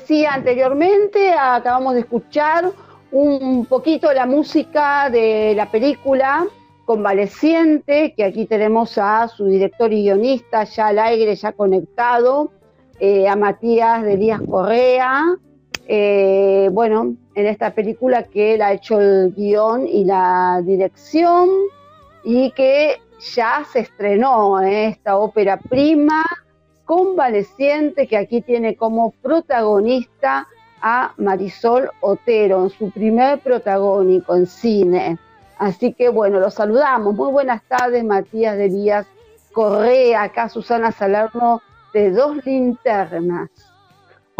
decía anteriormente, acabamos de escuchar un poquito la música de la película Convaleciente, que aquí tenemos a su director y guionista ya al aire, ya conectado, eh, a Matías de Díaz Correa. Eh, bueno, en esta película que él ha hecho el guion y la dirección y que ya se estrenó eh, esta ópera prima, Convaleciente, que aquí tiene como protagonista a Marisol Otero, en su primer protagónico en cine. Así que bueno, los saludamos. Muy buenas tardes, Matías de Díaz Correa, acá Susana Salerno de Dos Linternas.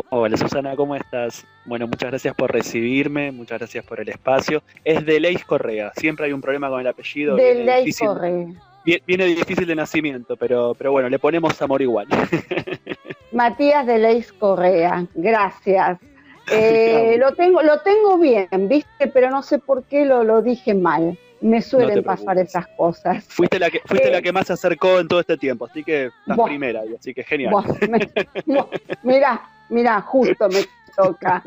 Hola Susana, ¿cómo estás? Bueno, muchas gracias por recibirme, muchas gracias por el espacio. Es de Leis Correa, siempre hay un problema con el apellido. De Leis Correa. Viene difícil de nacimiento, pero, pero bueno, le ponemos amor igual. Matías de Leis Correa, gracias. Eh, lo, tengo, lo tengo bien, ¿viste? Pero no sé por qué lo, lo dije mal. Me suelen pasar esas cosas. Fuiste la que fuiste la eh, que más se acercó en todo este tiempo, así que la primera, así que genial. Mira, mira, justo me toca.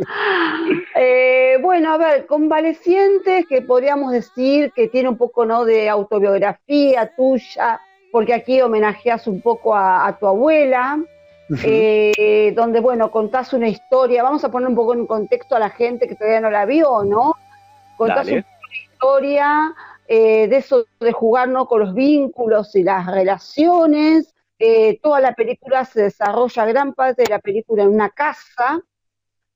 Eh, bueno, a ver, convalecientes, que podríamos decir que tiene un poco ¿no? de autobiografía tuya, porque aquí homenajeas un poco a tu abuela, eh, donde, bueno, contás una historia, vamos a poner un poco en contexto a la gente que todavía no la vio, ¿no? Contás una historia eh, de eso de jugar ¿no? con los vínculos y las relaciones. Eh, toda la película se desarrolla, gran parte de la película en una casa.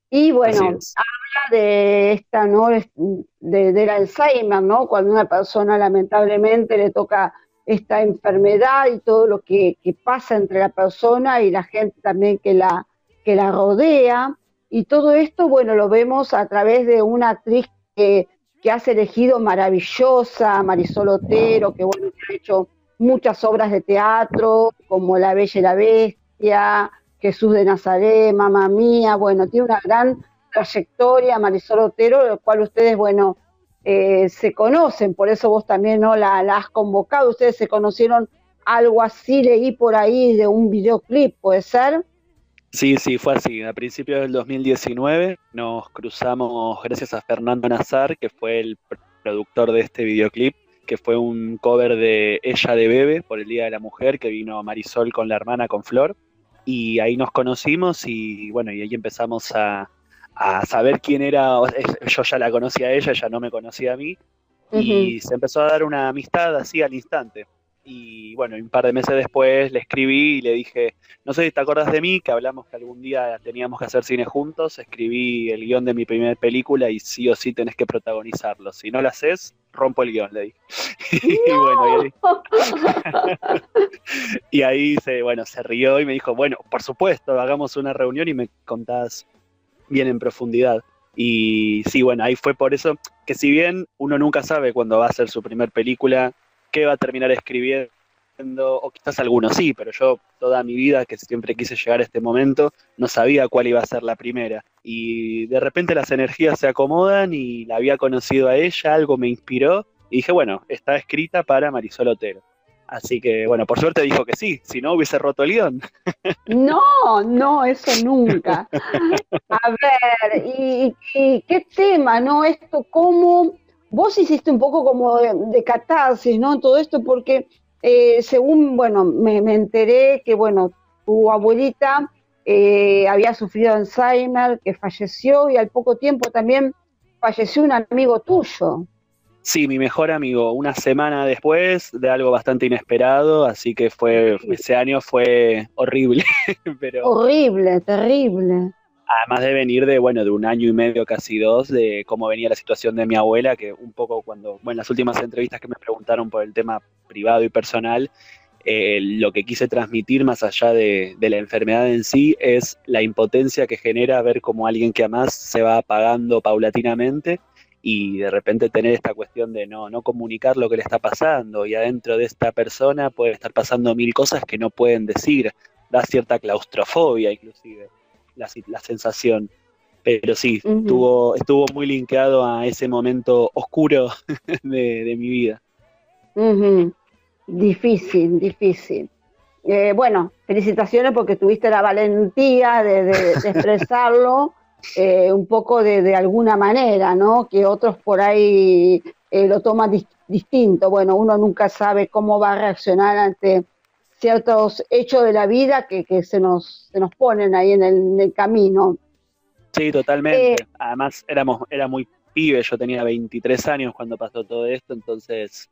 Y bueno, habla de esta, ¿no? De, del Alzheimer, ¿no? Cuando una persona lamentablemente le toca esta enfermedad y todo lo que, pasa entre la persona y la gente también que la, que la rodea. Y todo esto, bueno, lo vemos a través de una actriz que, que has elegido maravillosa, Marisol Otero, que bueno, ha hecho muchas obras de teatro, como La Bella y la Bestia, Jesús de Nazaret, Mamá Mía, bueno, tiene una gran trayectoria, Marisol Otero, el cual ustedes, bueno, eh, se conocen, por eso vos también no la, has convocado, ustedes se conocieron algo así, leí por ahí de un videoclip, ¿puede ser? Sí, sí, fue así. A principios del 2019 nos cruzamos gracias a Fernando Nazar, que fue el productor de este videoclip, que fue un cover de Ella de Bebe por el Día de la Mujer, que vino Marisol con la hermana, con Flor. Y ahí nos conocimos y bueno, y ahí empezamos a, a saber quién era, yo ya la conocía a ella, ella no me conocía a mí, y se empezó a dar una amistad así al instante. Y bueno, un par de meses después le escribí y le dije, no sé si te acuerdas de mí, que hablamos que algún día teníamos que hacer cine juntos, escribí el guion de mi primera película y sí o sí tenés que protagonizarlo. Si no lo haces, rompo el guion, le dije. y bueno, y ahí, se, bueno, se rió y me dijo, bueno, por supuesto, hagamos una reunión y me contás bien en profundidad. Y sí, bueno, ahí fue por eso que si bien uno nunca sabe cuándo va a ser su primer película, qué va a terminar escribiendo, o quizás algunos sí, pero yo toda mi vida, que siempre quise llegar a este momento, no sabía cuál iba a ser la primera. Y de repente las energías se acomodan y la había conocido a ella, algo me inspiró, y dije, bueno, está escrita para Marisol Otero. Así que, bueno, por suerte dijo que sí, si no hubiese roto el guion. No, no, eso nunca. A ver, ¿y, qué tema, no? Esto, ¿cómo? Vos hiciste un poco como de, catarsis, ¿no? Todo esto, porque eh, según, bueno, me, enteré que, bueno, tu abuelita eh, había sufrido Alzheimer, que falleció, y al poco tiempo también falleció un amigo tuyo. Sí, mi mejor amigo, una semana después de algo bastante inesperado, así que fue ese año fue horrible. pero horrible, terrible. Además de venir de, bueno, de un año y medio, casi dos, de cómo venía la situación de mi abuela, que un poco cuando, bueno, las últimas entrevistas que me preguntaron por el tema privado y personal, eh, lo que quise transmitir más allá de, de, la enfermedad en sí es la impotencia que genera ver cómo alguien que además se va apagando paulatinamente y de repente tener esta cuestión de no, no comunicar lo que le está pasando y adentro de esta persona puede estar pasando mil cosas que no pueden decir, da cierta claustrofobia inclusive la, la sensación. Pero sí, estuvo, estuvo muy linkeado a ese momento oscuro de, mi vida. Difícil, difícil. eh, bueno, felicitaciones porque tuviste la valentía de, expresarlo eh, un poco de, alguna manera, ¿no? Que otros por ahí eh, lo toman distinto. Bueno, uno nunca sabe cómo va a reaccionar ante ciertos hechos de la vida que, se, nos, se nos ponen ahí en el, camino. Sí, totalmente. Además, éramos, era muy pibe, yo tenía 23 años cuando pasó todo esto, entonces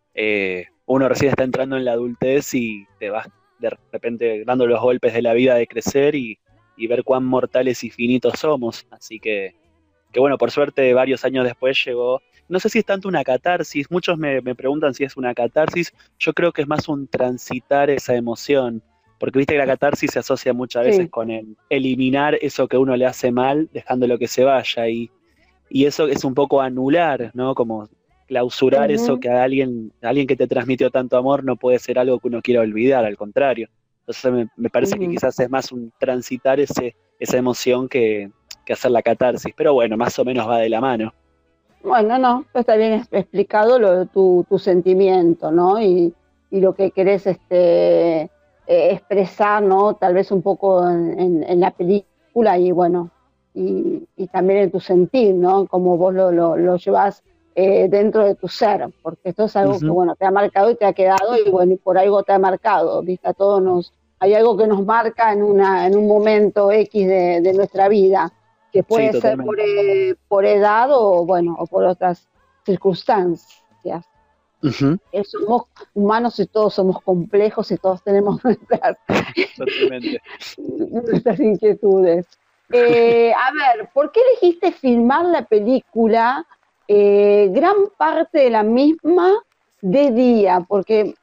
uno recién está entrando en la adultez y te vas de repente dando los golpes de la vida de crecer y, ver cuán mortales y finitos somos. Así que, que, bueno, por suerte varios años después llegó, no sé si es tanto una catarsis, muchos me, preguntan si es una catarsis, yo creo que es más un transitar esa emoción, porque viste que la catarsis se asocia muchas veces con el eliminar eso que uno le hace mal, dejando lo que se vaya, y, y eso es un poco anular, ¿no? Como clausurar eso que a alguien, alguien que te transmitió tanto amor no puede ser algo que uno quiera olvidar, al contrario. Entonces me, parece que quizás es más un transitar ese, esa emoción que, hacer la catarsis, pero bueno, más o menos va de la mano. Bueno, no, está bien explicado lo, tu, tu sentimiento, ¿no? Y, lo que querés este, eh, expresar, ¿no? Tal vez un poco en, la película y bueno, y, también en tu sentir, ¿no? Como vos lo, lo, lo llevas eh, dentro de tu ser, porque esto es algo que, bueno, te ha marcado y te ha quedado y, bueno, y por algo te ha marcado, ¿viste? A todos nos, hay algo que nos marca en, una, en un momento X de, nuestra vida, que puede ser por, eh, por, edad o, bueno, o por otras circunstancias. somos humanos y todos somos complejos y todos tenemos nuestras, nuestras inquietudes. Eh, a ver, ¿por qué elegiste filmar la película eh, gran parte de la misma de día, porque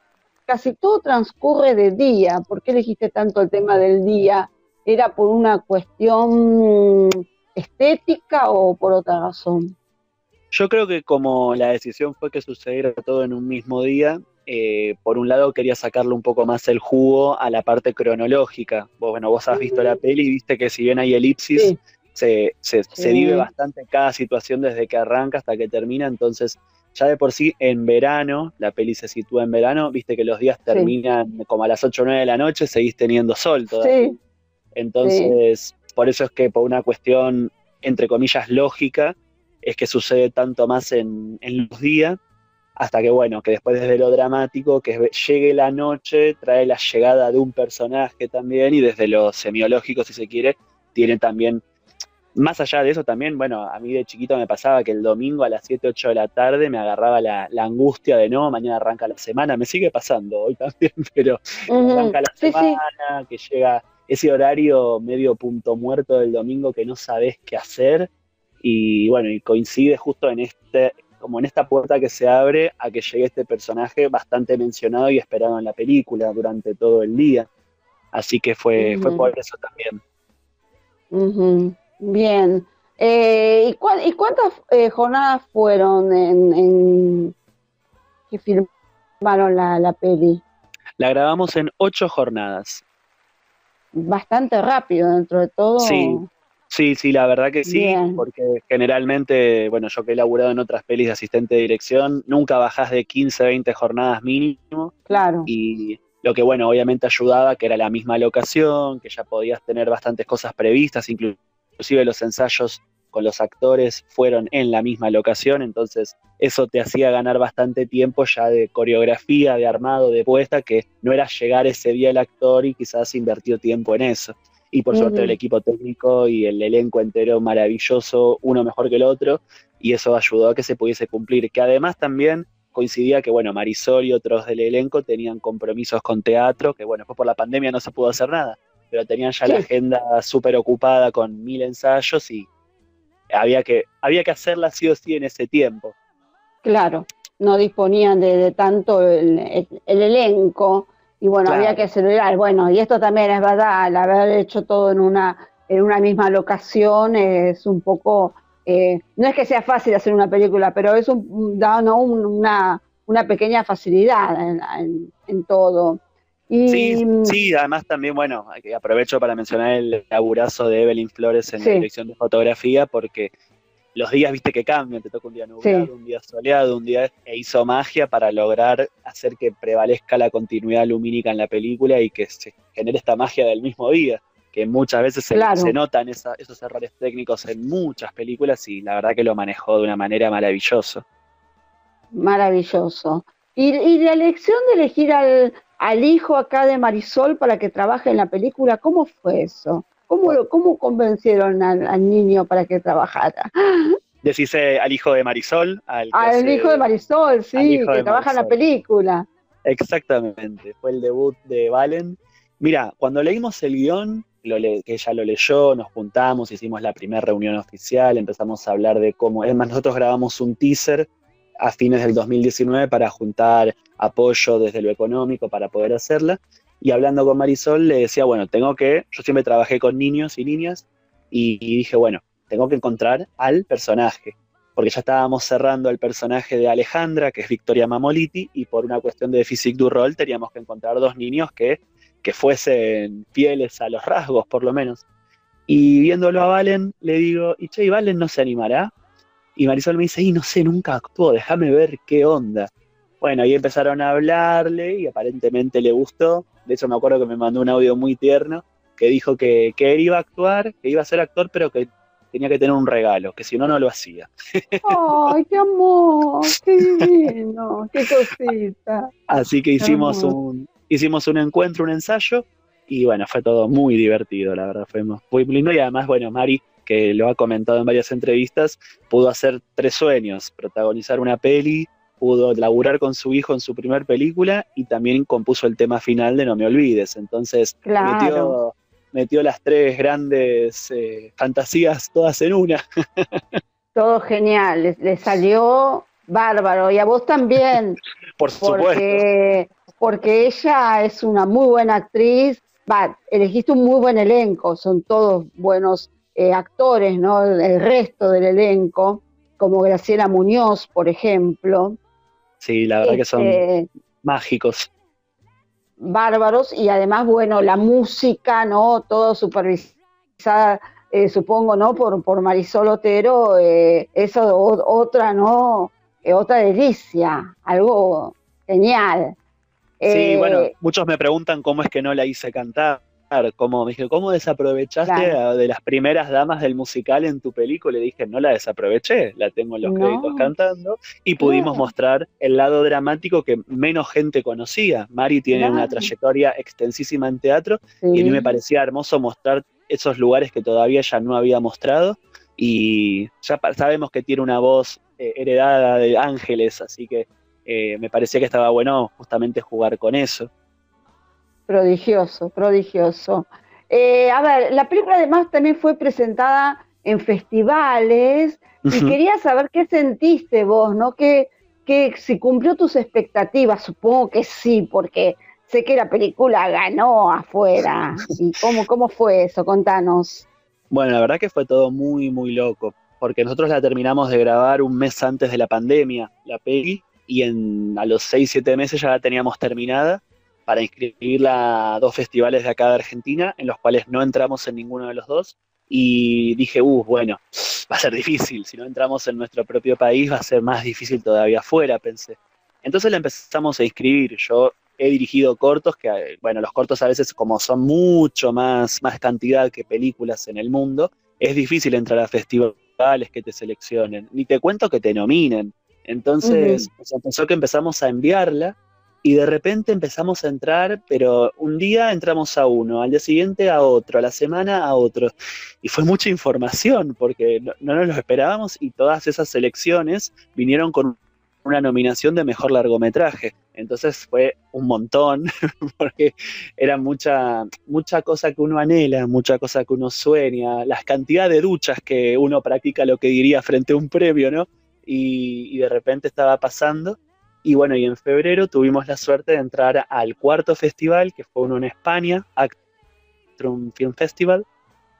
casi todo transcurre de día. ¿Por qué elegiste tanto el tema del día? ¿Era por una cuestión estética o por otra razón? Yo creo que como la decisión fue que sucediera todo en un mismo día, eh, por un lado quería sacarle un poco más el jugo a la parte cronológica. Vos, bueno, vos has visto la peli y viste que si bien hay elipsis, se, se, vive bastante cada situación desde que arranca hasta que termina, entonces ya de por sí en verano, la peli se sitúa en verano, viste que los días terminan como a las 8 o 9 de la noche, seguís teniendo sol todavía. Entonces, por eso es que por una cuestión, entre comillas, lógica, es que sucede tanto más en, en los días, hasta que bueno, que después desde lo dramático, que llegue la noche, trae la llegada de un personaje también, y desde lo semiológico, si se quiere, tiene también más allá de eso también, bueno, a mí de chiquito me pasaba que el domingo a las 7, 8 de la tarde me agarraba la, angustia de no, mañana arranca la semana, me sigue pasando hoy también, pero arranca la semana, que llega ese horario medio punto muerto del domingo que no sabes qué hacer y bueno, y coincide justo en este, como en esta puerta que se abre a que llegue este personaje bastante mencionado y esperado en la película durante todo el día. Así que fue, fue por eso también. Bien. Eh, ¿y, cuántas eh, jornadas fueron en, que filmaron la, peli? La grabamos en ocho jornadas. Bastante rápido dentro de todo. Sí, sí, sí, la verdad que sí, porque generalmente, bueno, yo que he laburado en otras pelis de asistente de dirección, nunca bajás de 15, 20 jornadas mínimo. Claro. Y lo que, bueno, obviamente ayudaba, que era la misma locación, que ya podías tener bastantes cosas previstas, incluso inclusive los ensayos con los actores fueron en la misma locación, entonces eso te hacía ganar bastante tiempo ya de coreografía, de armado, de puesta, que no era llegar ese día el actor y quizás invertir tiempo en eso. Y por suerte el equipo técnico y el elenco entero maravilloso, uno mejor que el otro, y eso ayudó a que se pudiese cumplir. Que además también coincidía que, bueno, Marisol y otros del elenco tenían compromisos con teatro, que bueno, después por la pandemia no se pudo hacer nada pero tenían ya la agenda súper ocupada con mil ensayos y había que, había que hacerla sí o sí en ese tiempo. Claro, no disponían de, tanto el, elenco y bueno, había que acelerar. Bueno, y esto también es verdad, al haber hecho todo en una, en una misma locación es un poco, eh, no es que sea fácil hacer una película, pero es un, da una, una pequeña facilidad en todo. Sí, sí, además también, bueno, aprovecho para mencionar el laburazo de Evelyn Flores en la dirección de fotografía, porque los días, viste que cambian, te toca un día nublado, un día soleado, un día, e hizo magia para lograr hacer que prevalezca la continuidad lumínica en la película y que se genere esta magia del mismo día, que muchas veces se, notan esos errores técnicos en muchas películas y la verdad que lo manejó de una manera maravillosa. Maravilloso. Y, la elección de elegir al, hijo acá de Marisol para que trabaje en la película, ¿cómo fue eso? ¿Cómo, cómo convencieron al, niño para que trabajara? Decís al hijo de Marisol. Al, hijo de Marisol, sí, que trabaja en la película. Exactamente, fue el debut de Valen. Mira, cuando leímos el guion, que ella lo leyó, nos juntamos, hicimos la primera reunión oficial, empezamos a hablar de cómo, es más, nosotros grabamos un teaser a fines del 2019 para juntar apoyo desde lo económico para poder hacerla. Y hablando con Marisol le decía, bueno, tengo que, yo siempre trabajé con niños y niñas y, dije, bueno, tengo que encontrar al personaje, porque ya estábamos cerrando el personaje de Alejandra, que es Victoria Mamoliti, y por una cuestión de physique du rol teníamos que encontrar dos niños que, que fuesen fieles a los rasgos, por lo menos. Y viéndolo a Valen, le digo, ¿y che, Valen no se animará? Y Marisol me dice, y no sé, nunca actuó, déjame ver qué onda. Bueno, ahí empezaron a hablarle y aparentemente le gustó. De hecho, me acuerdo que me mandó un audio muy tierno que dijo que, que él iba a actuar, que iba a ser actor, pero que tenía que tener un regalo, que si no, no lo hacía. ¡Ay, qué amor! ¡Qué divino! ¡Qué cosita! Así que hicimos un, hicimos un encuentro, un ensayo, y bueno, fue todo muy divertido, la verdad, fue muy lindo. Y además, bueno, Mari que lo ha comentado en varias entrevistas, pudo hacer tres sueños, protagonizar una peli, pudo laburar con su hijo en su primer película y también compuso el tema final de No me olvides. Entonces metió, las tres grandes eh, fantasías todas en una. Todo genial, le, salió bárbaro y a vos también. Por supuesto. Porque ella es una muy buena actriz, va, elegiste un muy buen elenco, son todos buenos eh, actores, ¿no? El resto del elenco, como Graciela Muñoz, por ejemplo. Sí, la verdad que son este, mágicos. Bárbaros, y además, bueno, la música, ¿no? Todo supervisada, eh, supongo, ¿no? Por, por Marisol Otero, eh, eso otra, ¿no? otra delicia, algo genial. Sí, bueno, muchos me preguntan cómo es que no la hice cantar como me dije, ¿cómo desaprovechaste de las primeras damas del musical en tu película? Le dije, no la desaproveché, la tengo en los créditos cantando y pudimos mostrar el lado dramático que menos gente conocía. Mari tiene una trayectoria extensísima en teatro y a mí me parecía hermoso mostrar esos lugares que todavía ella no había mostrado. Y ya sabemos que tiene una voz eh, heredada de ángeles, así que eh, me parecía que estaba bueno justamente jugar con eso. Prodigioso, prodigioso. Eh, a ver, la película además también fue presentada en festivales y quería saber qué sentiste vos, ¿no? Que, que si cumplió tus expectativas, supongo que sí, porque sé que la película ganó afuera. ¿Y cómo, cómo fue eso? Contanos. Bueno, la verdad que fue todo muy, muy loco, porque nosotros la terminamos de grabar un mes antes de la pandemia, la peli, y en, a los 6, 7 meses ya la teníamos terminada para inscribirla a dos festivales de acá de Argentina, en los cuales no entramos en ninguno de los dos. Y dije, uh, bueno, va a ser difícil. Si no entramos en nuestro propio país, va a ser más difícil todavía afuera, pensé. Entonces la empezamos a inscribir. Yo he dirigido cortos, que, bueno, los cortos a veces, como son mucho más, más cantidad que películas en el mundo, es difícil entrar a festivales que te seleccionen. Ni te cuento que te nominen. Entonces, pensó que empezamos a enviarla y de repente empezamos a entrar, pero un día entramos a uno, al día siguiente a otro, a la semana a otro. Y fue mucha información porque no, nos lo esperábamos y todas esas selecciones vinieron con una nominación de mejor largometraje. Entonces fue un montón, porque era mucha, mucha cosa que uno anhela, mucha cosa que uno sueña, las cantidades de duchas que uno practica lo que diría frente a un premio, ¿no? y de repente estaba pasando y bueno, y en febrero tuvimos la suerte de entrar al cuarto festival, que fue uno en España, Actrum Film Festival,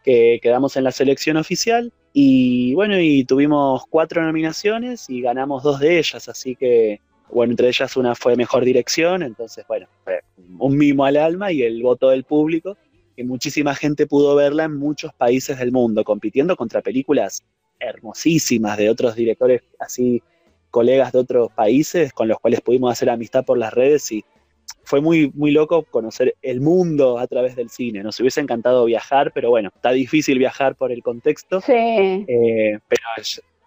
que quedamos en la selección oficial. Y bueno, y tuvimos cuatro nominaciones y ganamos dos de ellas, así que, bueno, entre ellas una fue mejor dirección, entonces, bueno, fue un mimo al alma y el voto del público, que muchísima gente pudo verla en muchos países del mundo, compitiendo contra películas hermosísimas de otros directores así, colegas de otros países con los cuales pudimos hacer amistad por las redes y fue muy, muy loco conocer el mundo a través del cine. Nos hubiese encantado viajar, pero bueno, está difícil viajar por el contexto. Sí. Eh, pero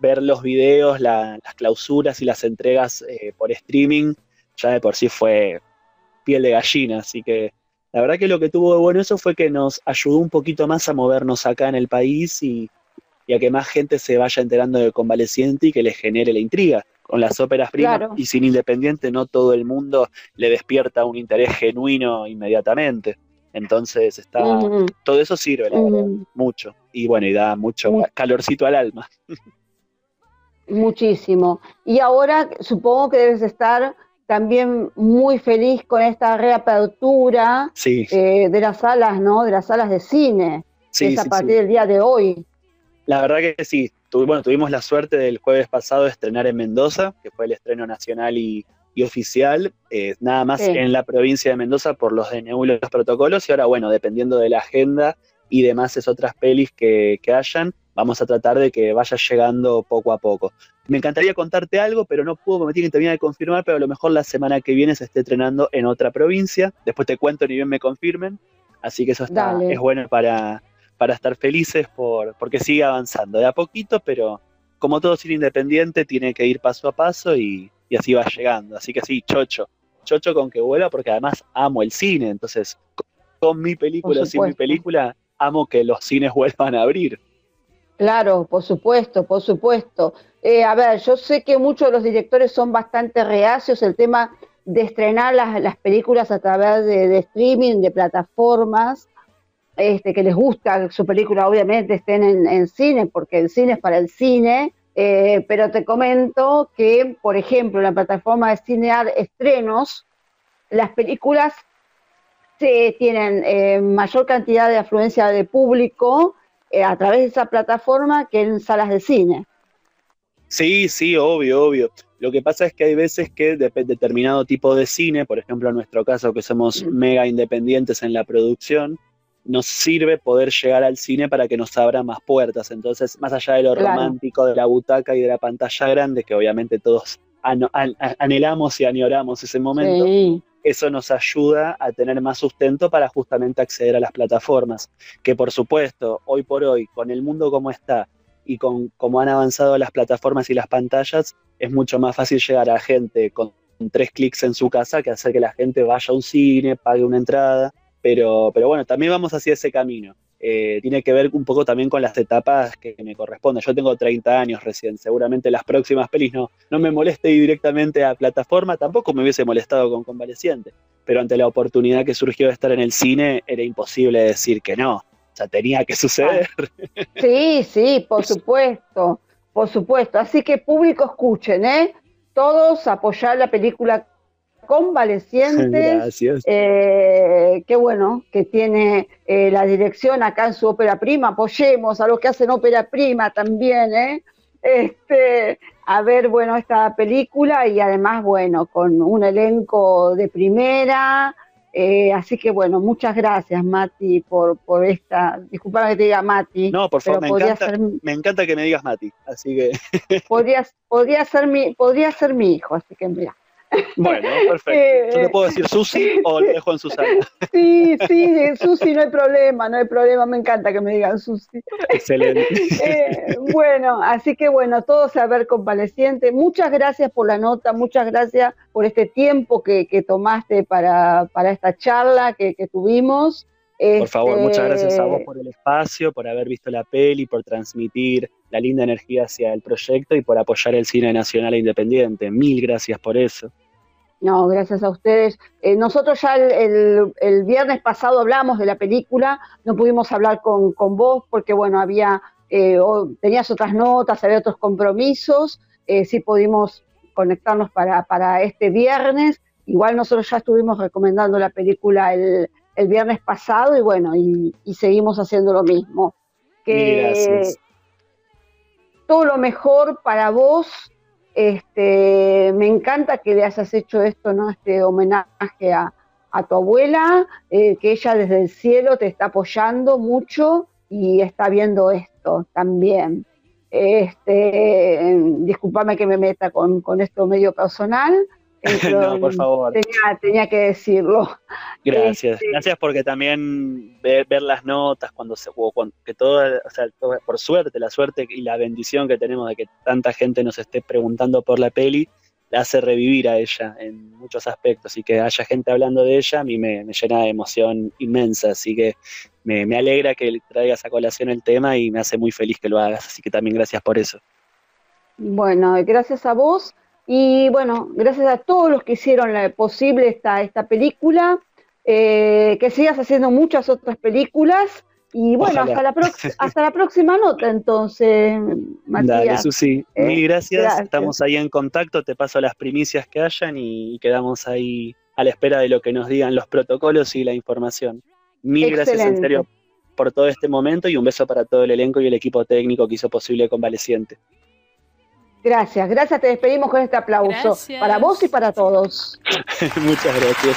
ver los videos, las clausuras y las entregas eh, por streaming, ya de por sí fue piel de gallina. Así que la verdad que lo que tuvo de bueno eso fue que nos ayudó un poquito más a movernos acá en el país y, a que más gente se vaya enterando de Convaleciente y que le genere la intriga. Con las óperas primas y sin Independiente no todo el mundo le despierta un interés genuino inmediatamente. Entonces está todo eso sirve, mucho. Y bueno, y da mucho calorcito al alma. Muchísimo. Y ahora supongo que debes estar también muy feliz con esta reapertura eh, de las salas, ¿no? De las salas de cine, que es a partir del día de hoy. La verdad que sí. Bueno, tuvimos la suerte del jueves pasado de estrenar en Mendoza, que fue el estreno nacional y, oficial, eh, nada más en la provincia de Mendoza por los DNU y los protocolos, y ahora, bueno, dependiendo de la agenda y demás es otras pelis que, que hayan, vamos a tratar de que vaya llegando poco a poco. Me encantaría contarte algo, pero no puedo, me tienen que terminar de confirmar, pero a lo mejor la semana que viene se esté entrenando en otra provincia. Después te cuento ni bien me confirmen. Así que eso está, es bueno para, para estar felices por, porque sigue avanzando de a poquito, pero como todo cine independiente tiene que ir paso a paso y, así va llegando. Así que sí, chocho, chocho con que vuela porque además amo el cine, entonces con mi película o sin mi película, amo que los cines vuelvan a abrir. Claro, por supuesto, por supuesto. Eh, a ver, yo sé que muchos de los directores son bastante reacios el tema de estrenar las, películas a través de, streaming, de plataformas, este, que les gusta su película obviamente estén en, cine, porque el cine es para el cine, eh, pero te comento que, por ejemplo, en la plataforma de Cinear Estrenos, las películas tienen eh, mayor cantidad de afluencia de público eh, a través de esa plataforma que en salas de cine. Sí, sí, obvio, obvio. Lo que pasa es que hay veces que de determinado tipo de cine, por ejemplo en nuestro caso que somos mm. mega independientes en la producción, nos sirve poder llegar al cine para que nos abra más puertas. Entonces, más allá de lo romántico de la butaca y de la pantalla grande, que obviamente todos anhelamos y añoramos ese momento, eso nos ayuda a tener más sustento para justamente acceder a las plataformas, que por supuesto, hoy por hoy, con el mundo como está y con cómo han avanzado las plataformas y las pantallas, es mucho más fácil llegar a gente con tres clics en su casa que hacer que la gente vaya a un cine, pague una entrada, pero, pero bueno, también vamos hacia ese camino. Eh, tiene que ver un poco también con las etapas que me corresponden. Yo tengo 30 años recién, seguramente las próximas pelis no, no me moleste ir directamente a plataforma, tampoco me hubiese molestado con Convaleciente, pero ante la oportunidad que surgió de estar en el cine era imposible decir que no, o sea, tenía que suceder. Sí, sí, por supuesto, por supuesto. Así que público escuchen, ¿eh? Todos apoyar la película convalecientes. Gracias. Eh, qué bueno que tiene eh, la dirección acá en su ópera prima. Apoyemos a los que hacen ópera prima también, ¿eh? Este, a ver, bueno, esta película y además, bueno, con un elenco de primera. Eh, así que bueno, muchas gracias Mati por, por esta, disculpame que te diga Mati. No, por favor, me encanta, me encanta que me digas Mati, así que... podría, podría, ser mi, podría ser mi hijo, así que mira. Bueno, perfecto. Yo le puedo decir Susi o le dejo en Susana. Sí, sí, Susi no hay problema, no hay problema, me encanta que me digan Susi. Excelente. Eh, bueno, así que bueno, todo saber convaleciente. Muchas gracias por la nota, muchas gracias por este tiempo que, tomaste para, para, esta charla que, tuvimos. Por favor, muchas gracias a vos este, por el espacio, por haber visto la peli, por transmitir la linda energía hacia el proyecto y por apoyar el cine nacional e independiente. Mil gracias por eso. No, gracias a ustedes. Eh, nosotros ya el, viernes pasado hablamos de la película, no pudimos hablar con, vos porque, bueno, había, eh, tenías otras notas, había otros compromisos, eh, sí pudimos conectarnos para, para este viernes. Igual nosotros ya estuvimos recomendando la película el, el viernes pasado y bueno, y, seguimos haciendo lo mismo. Que todo lo mejor para vos. Este, me encanta que le hayas hecho esto, ¿no? Este homenaje a, tu abuela, eh, que ella desde el cielo te está apoyando mucho y está viendo esto también. Este, disculpame que me meta con, con esto medio personal, no, por favor. Tenía, que decirlo. Gracias. Este, Gracias porque también ver, las notas cuando se cuando, que todo, o sea, por suerte, la suerte y la bendición que tenemos de que tanta gente nos esté preguntando por la peli, la hace revivir a ella en muchos aspectos y que haya gente hablando de ella a mí me, llena de emoción inmensa, así que me, me, alegra que traigas a colación el tema y me hace muy feliz que lo hagas, así que también gracias por eso. Bueno, gracias a vos y bueno, gracias a todos los que hicieron posible esta, esta película, eh, que sigas haciendo muchas otras películas. Y bueno, hasta la, hasta la próxima nota entonces, Matías. Dale, Susi. Eh, Mil gracias. Estamos ahí en contacto. Te paso las primicias que hayan y quedamos ahí a la espera de lo que nos digan los protocolos y la información. Mil gracias en serio por todo este momento y un beso para todo el elenco y el equipo técnico que hizo posible Convaleciente. Gracias, gracias, te despedimos con este aplauso para vos y para todos. Muchas gracias.